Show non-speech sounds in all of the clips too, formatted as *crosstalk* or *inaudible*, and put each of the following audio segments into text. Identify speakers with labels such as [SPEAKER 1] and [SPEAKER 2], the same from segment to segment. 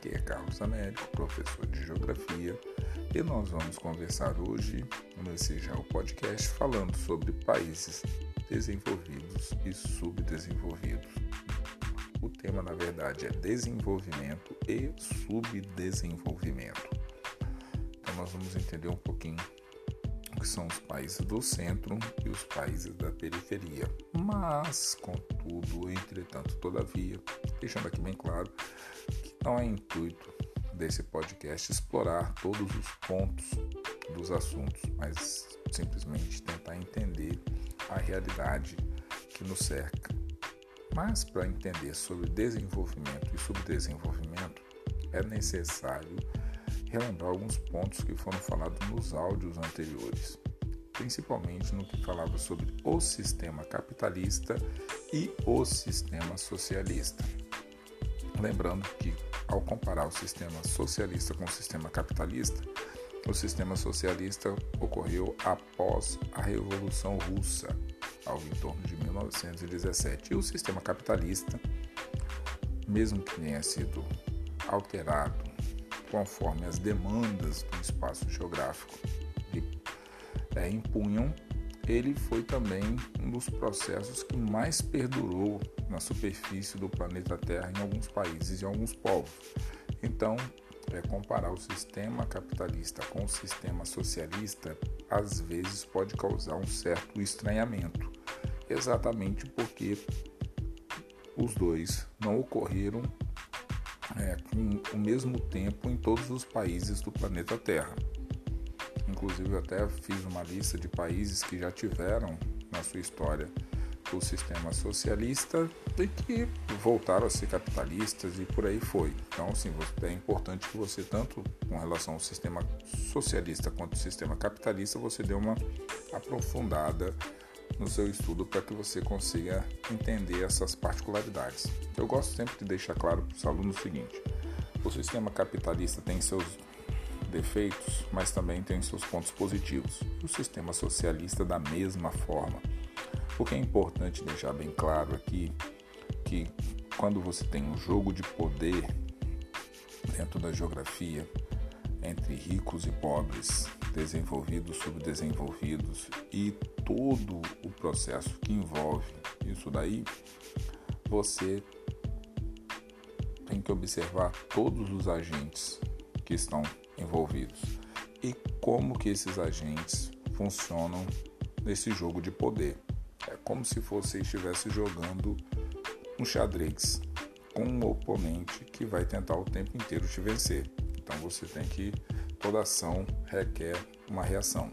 [SPEAKER 1] Aqui é Carlos Américo, professor de Geografia, e nós vamos conversar hoje nesse já o podcast falando sobre países desenvolvidos e subdesenvolvidos. O tema, na verdade, é desenvolvimento e subdesenvolvimento. Então, nós vamos entender um pouquinho que são os países do centro e os países da periferia. Mas, contudo, entretanto, todavia, deixando aqui bem claro que não é intuito desse podcast explorar todos os pontos dos assuntos, mas simplesmente tentar entender a realidade que nos cerca. Mas para entender sobre desenvolvimento e subdesenvolvimento, é necessário relembrar alguns pontos que foram falados nos áudios anteriores, principalmente no que falava sobre o sistema capitalista e o sistema socialista. Lembrando que, ao comparar o sistema socialista com o sistema capitalista, o sistema socialista ocorreu após a Revolução Russa, algo em torno de 1917, e o sistema capitalista, mesmo que tenha sido alterado conforme as demandas do espaço geográfico que é, impunham, ele foi também um dos processos que mais perdurou na superfície do planeta Terra em alguns países e alguns povos. Então, é, comparar o sistema capitalista com o sistema socialista às vezes pode causar um certo estranhamento, exatamente porque os dois não ocorreram é, com o mesmo tempo em todos os países do planeta Terra. Inclusive, eu até fiz uma lista de países que já tiveram na sua história o sistema socialista e que voltaram a ser capitalistas e por aí foi. Então, assim, é importante que você, tanto com relação ao sistema socialista quanto ao sistema capitalista, você dê uma aprofundada no seu estudo para que você consiga entender essas particularidades. Eu gosto sempre de deixar claro para os alunos o seguinte: o sistema capitalista tem seus defeitos, mas também tem seus pontos positivos. O sistema socialista da mesma forma. O que é importante deixar bem claro aqui que quando você tem um jogo de poder dentro da geografia entre ricos e pobres, desenvolvidos, subdesenvolvidos e todo o processo que envolve isso daí, você tem que observar todos os agentes que estão envolvidos e como que esses agentes funcionam nesse jogo de poder. É como se você estivesse jogando um xadrez com um oponente que vai tentar o tempo inteiro te vencer. Então você tem que toda ação requer uma reação.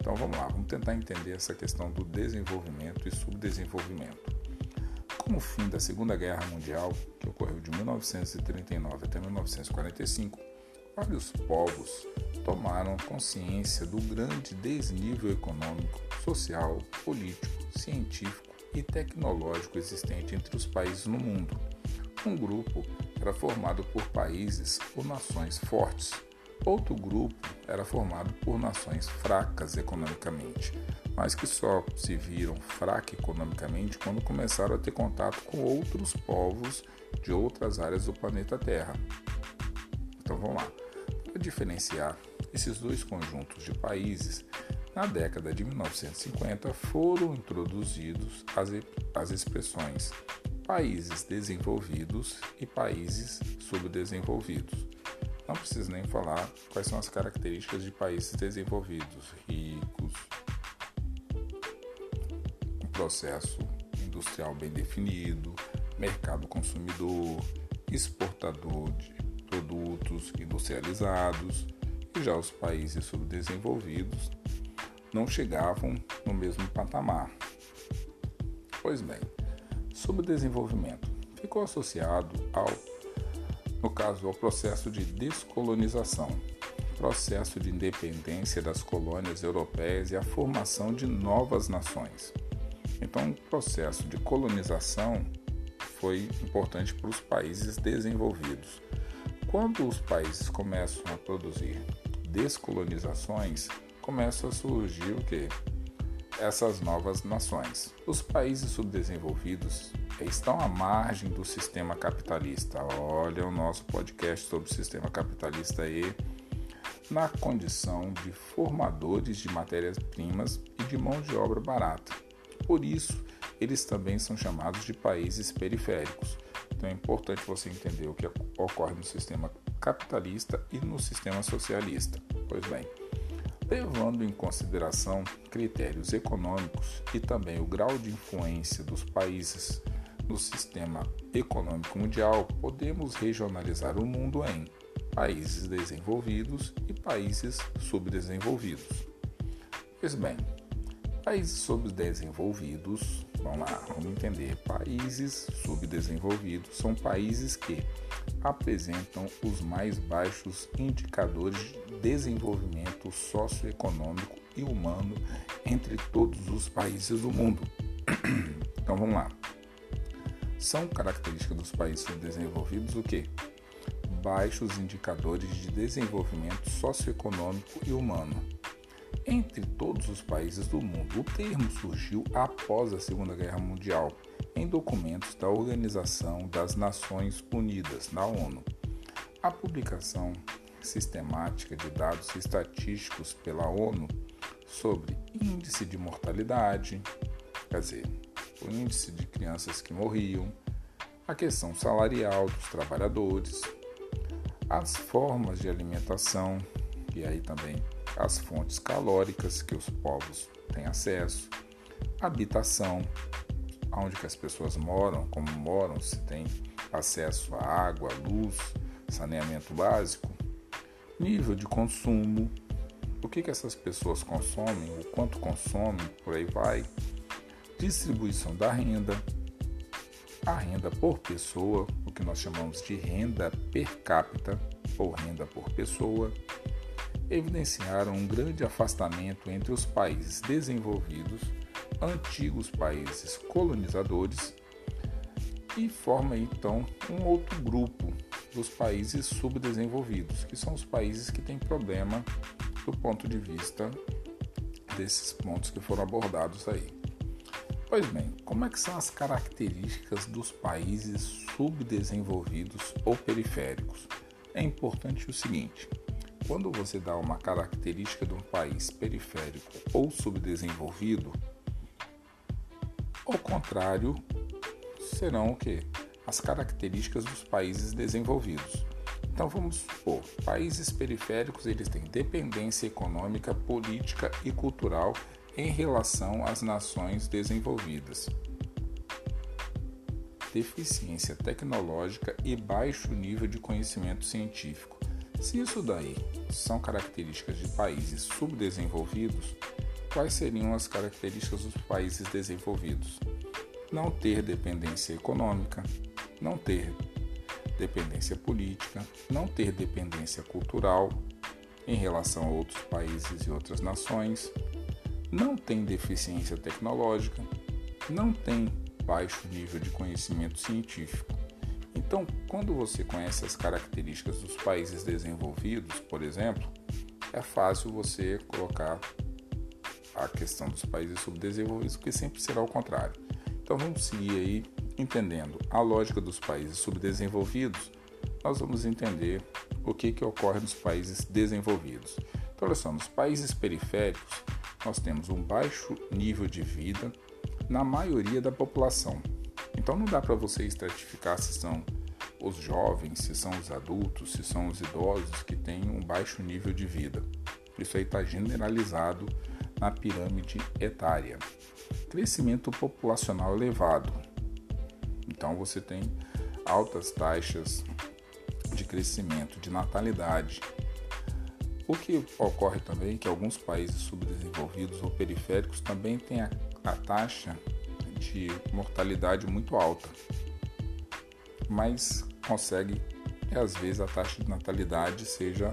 [SPEAKER 1] Então vamos lá, vamos tentar entender essa questão do desenvolvimento e subdesenvolvimento. Com o fim da Segunda Guerra Mundial, que ocorreu de 1939 até 1945, vários povos tomaram consciência do grande desnível econômico, social, político, científico e tecnológico existente entre os países no mundo. Um grupo era formado por países ou nações fortes, Outro grupo era formado por nações fracas economicamente, mas que só se viram fracas economicamente quando começaram a ter contato com outros povos de outras áreas do planeta Terra. Então vamos lá. Para diferenciar esses dois conjuntos de países, na década de 1950 foram introduzidos as, as expressões países desenvolvidos e países subdesenvolvidos. Não preciso nem falar quais são as características de países desenvolvidos, ricos, um processo industrial bem definido, mercado consumidor, exportador de produtos industrializados, e já os países subdesenvolvidos não chegavam no mesmo patamar. Pois bem, subdesenvolvimento ficou associado ao no caso, ao processo de descolonização, processo de independência das colônias europeias e a formação de novas nações. Então, o processo de colonização foi importante para os países desenvolvidos. Quando os países começam a produzir descolonizações, começam a surgir o que? Essas novas nações. Os países subdesenvolvidos estão à margem do sistema capitalista. Olha o nosso podcast sobre o sistema capitalista aí, na condição de formadores de matérias-primas e de mão de obra barata. Por isso, eles também são chamados de países periféricos. Então é importante você entender o que ocorre no sistema capitalista e no sistema socialista. Pois bem, levando em consideração critérios econômicos e também o grau de influência dos países no sistema econômico mundial, podemos regionalizar o mundo em países desenvolvidos e países subdesenvolvidos. Pois bem, países subdesenvolvidos, vamos lá, vamos entender, países subdesenvolvidos são países que apresentam os mais baixos indicadores de desenvolvimento socioeconômico e humano entre todos os países do mundo. *clears throat* Então vamos lá. São características dos países subdesenvolvidos o que? Baixos indicadores de desenvolvimento socioeconômico e humano. Entre todos os países do mundo, o termo surgiu após a Segunda Guerra Mundial em documentos da Organização das Nações Unidas, na ONU. A publicação sistemática de dados estatísticos pela ONU sobre índice de mortalidade, quer dizer, o índice de crianças que morriam, a questão salarial dos trabalhadores, as formas de alimentação e aí também as fontes calóricas que os povos têm acesso, habitação, onde que as pessoas moram, como moram, se tem acesso à água, luz, saneamento básico, nível de consumo, o que, que essas pessoas consomem, o quanto consomem, por aí vai, distribuição da renda, a renda por pessoa, o que nós chamamos de renda per capita ou renda por pessoa, evidenciaram um grande afastamento entre os países desenvolvidos antigos países colonizadores e forma então um outro grupo dos países subdesenvolvidos, que são os países que têm problema do ponto de vista desses pontos que foram abordados aí. Pois bem, como é que são as características dos países subdesenvolvidos ou periféricos? É importante o seguinte: quando você dá uma característica de um país periférico ou subdesenvolvido, ao contrário, serão o que? As características dos países desenvolvidos. Então vamos supor, países periféricos eles têm dependência econômica, política e cultural em relação às nações desenvolvidas. Deficiência tecnológica e baixo nível de conhecimento científico. Se isso daí são características de países subdesenvolvidos, Quais seriam as características dos países desenvolvidos? Não ter dependência econômica, não ter dependência política, não ter dependência cultural em relação a outros países e outras nações, não tem deficiência tecnológica, não tem baixo nível de conhecimento científico. Então, quando você conhece as características dos países desenvolvidos, por exemplo, é fácil você colocar a questão dos países subdesenvolvidos, porque sempre será o contrário. Então vamos seguir aí entendendo a lógica dos países subdesenvolvidos, nós vamos entender o que, que ocorre nos países desenvolvidos. Então, olha só, nos países periféricos, nós temos um baixo nível de vida na maioria da população. Então, não dá para você estratificar se são os jovens, se são os adultos, se são os idosos que têm um baixo nível de vida. Isso aí está generalizado na pirâmide etária. Crescimento populacional elevado. Então você tem altas taxas de crescimento, de natalidade. O que ocorre também é que alguns países subdesenvolvidos ou periféricos também têm a, a taxa de mortalidade muito alta, mas consegue que às vezes a taxa de natalidade seja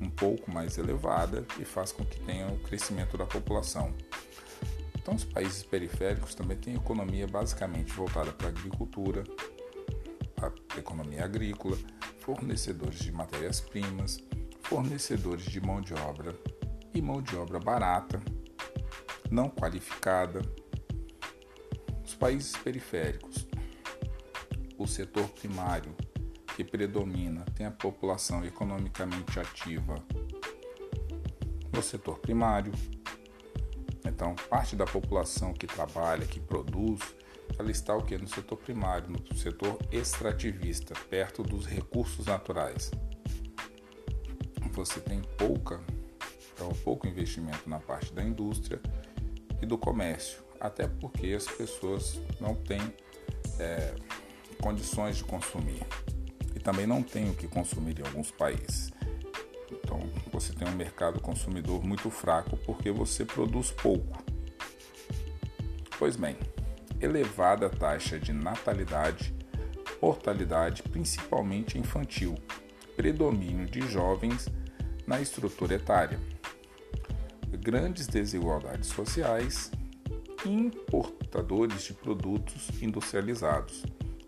[SPEAKER 1] um pouco mais elevada e faz com que tenha o crescimento da população. Então, os países periféricos também têm economia basicamente voltada para a agricultura, a economia agrícola, fornecedores de matérias-primas, fornecedores de mão de obra e mão de obra barata, não qualificada. Os países periféricos o setor primário, que predomina, tem a população economicamente ativa no setor primário. Então, parte da população que trabalha, que produz, ela está o que? No setor primário, no setor extrativista, perto dos recursos naturais. Você tem pouca, então, pouco investimento na parte da indústria e do comércio, até porque as pessoas não têm é, condições de consumir também não têm o que consumir em alguns países. Então, você tem um mercado consumidor muito fraco porque você produz pouco. Pois bem, elevada taxa de natalidade, mortalidade, principalmente infantil, predomínio de jovens na estrutura etária, grandes desigualdades sociais, importadores de produtos industrializados.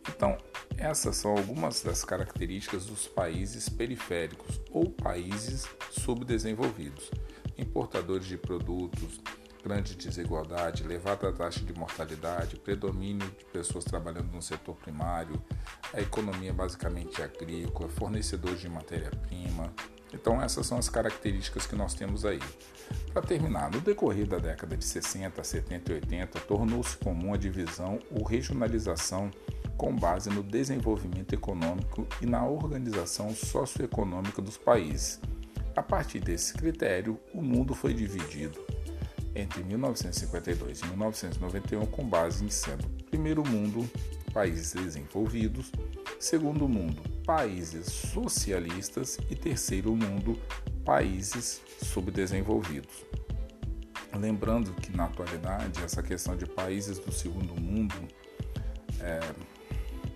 [SPEAKER 1] Então, essas são algumas das características dos países periféricos ou países subdesenvolvidos. Importadores de produtos, grande desigualdade, elevada taxa de mortalidade, predomínio de pessoas trabalhando no setor primário, a economia basicamente agrícola, fornecedores de matéria-prima. Então, essas são as características que nós temos aí. Para terminar, no decorrer da década de 60, 70 e 80, tornou-se comum a divisão ou regionalização com base no desenvolvimento econômico e na organização socioeconômica dos países. A partir desse critério, o mundo foi dividido entre 1952 e 1991 com base em sendo primeiro mundo, países desenvolvidos, segundo mundo, países socialistas e terceiro mundo, países subdesenvolvidos. Lembrando que na atualidade essa questão de países do segundo mundo é,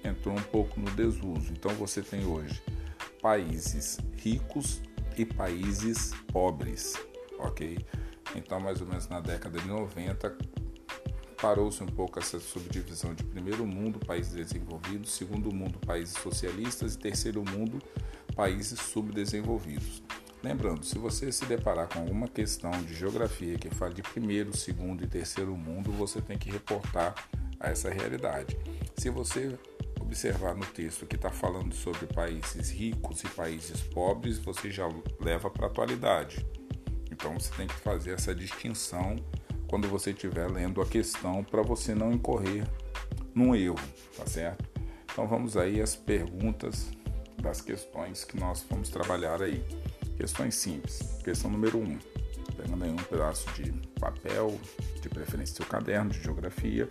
[SPEAKER 1] entrou um pouco no desuso. Então você tem hoje países ricos e países pobres, ok? Então, mais ou menos na década de 90, parou-se um pouco essa subdivisão de primeiro mundo, países desenvolvidos, segundo mundo, países socialistas e terceiro mundo, países subdesenvolvidos. Lembrando, se você se deparar com alguma questão de geografia que fale de primeiro, segundo e terceiro mundo, você tem que reportar a essa realidade. Se você observar no texto que está falando sobre países ricos e países pobres, você já leva para a atualidade. Então você tem que fazer essa distinção quando você estiver lendo a questão para você não incorrer num erro, tá certo? Então vamos aí às perguntas das questões que nós vamos trabalhar aí. Questões simples. Questão número 1. Um. Pegando aí um pedaço de papel, de preferência seu caderno de geografia,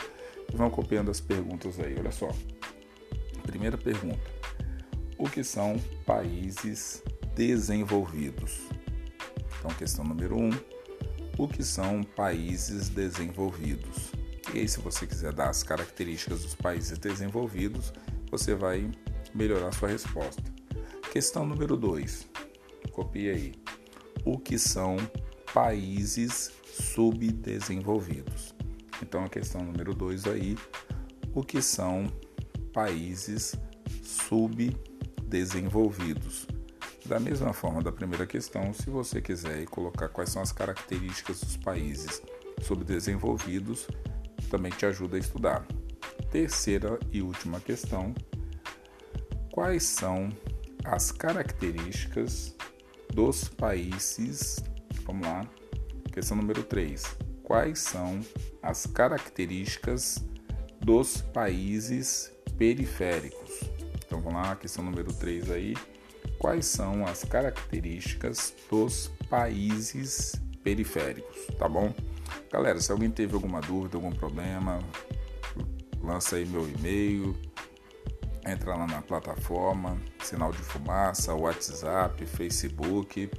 [SPEAKER 1] e vão copiando as perguntas aí. Olha só. Primeira pergunta: O que são países desenvolvidos? Então, questão número 1: um, O que são países desenvolvidos? E aí, se você quiser dar as características dos países desenvolvidos, você vai melhorar sua resposta. Questão número 2: Copie aí. O que são países subdesenvolvidos? Então, a questão número 2 aí: O que são países subdesenvolvidos? Da mesma forma da primeira questão, se você quiser colocar quais são as características dos países subdesenvolvidos, também te ajuda a estudar. Terceira e última questão: quais são as características dos países? Vamos lá. Questão número 3. Quais são as características dos países periféricos? Então vamos lá, questão número 3 aí quais são as características dos países periféricos, tá bom? Galera, se alguém teve alguma dúvida, algum problema, lança aí meu e-mail, entra lá na plataforma, sinal de fumaça, WhatsApp, Facebook,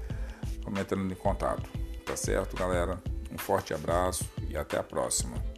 [SPEAKER 1] vamos entrando em contato, tá certo, galera? Um forte abraço e até a próxima.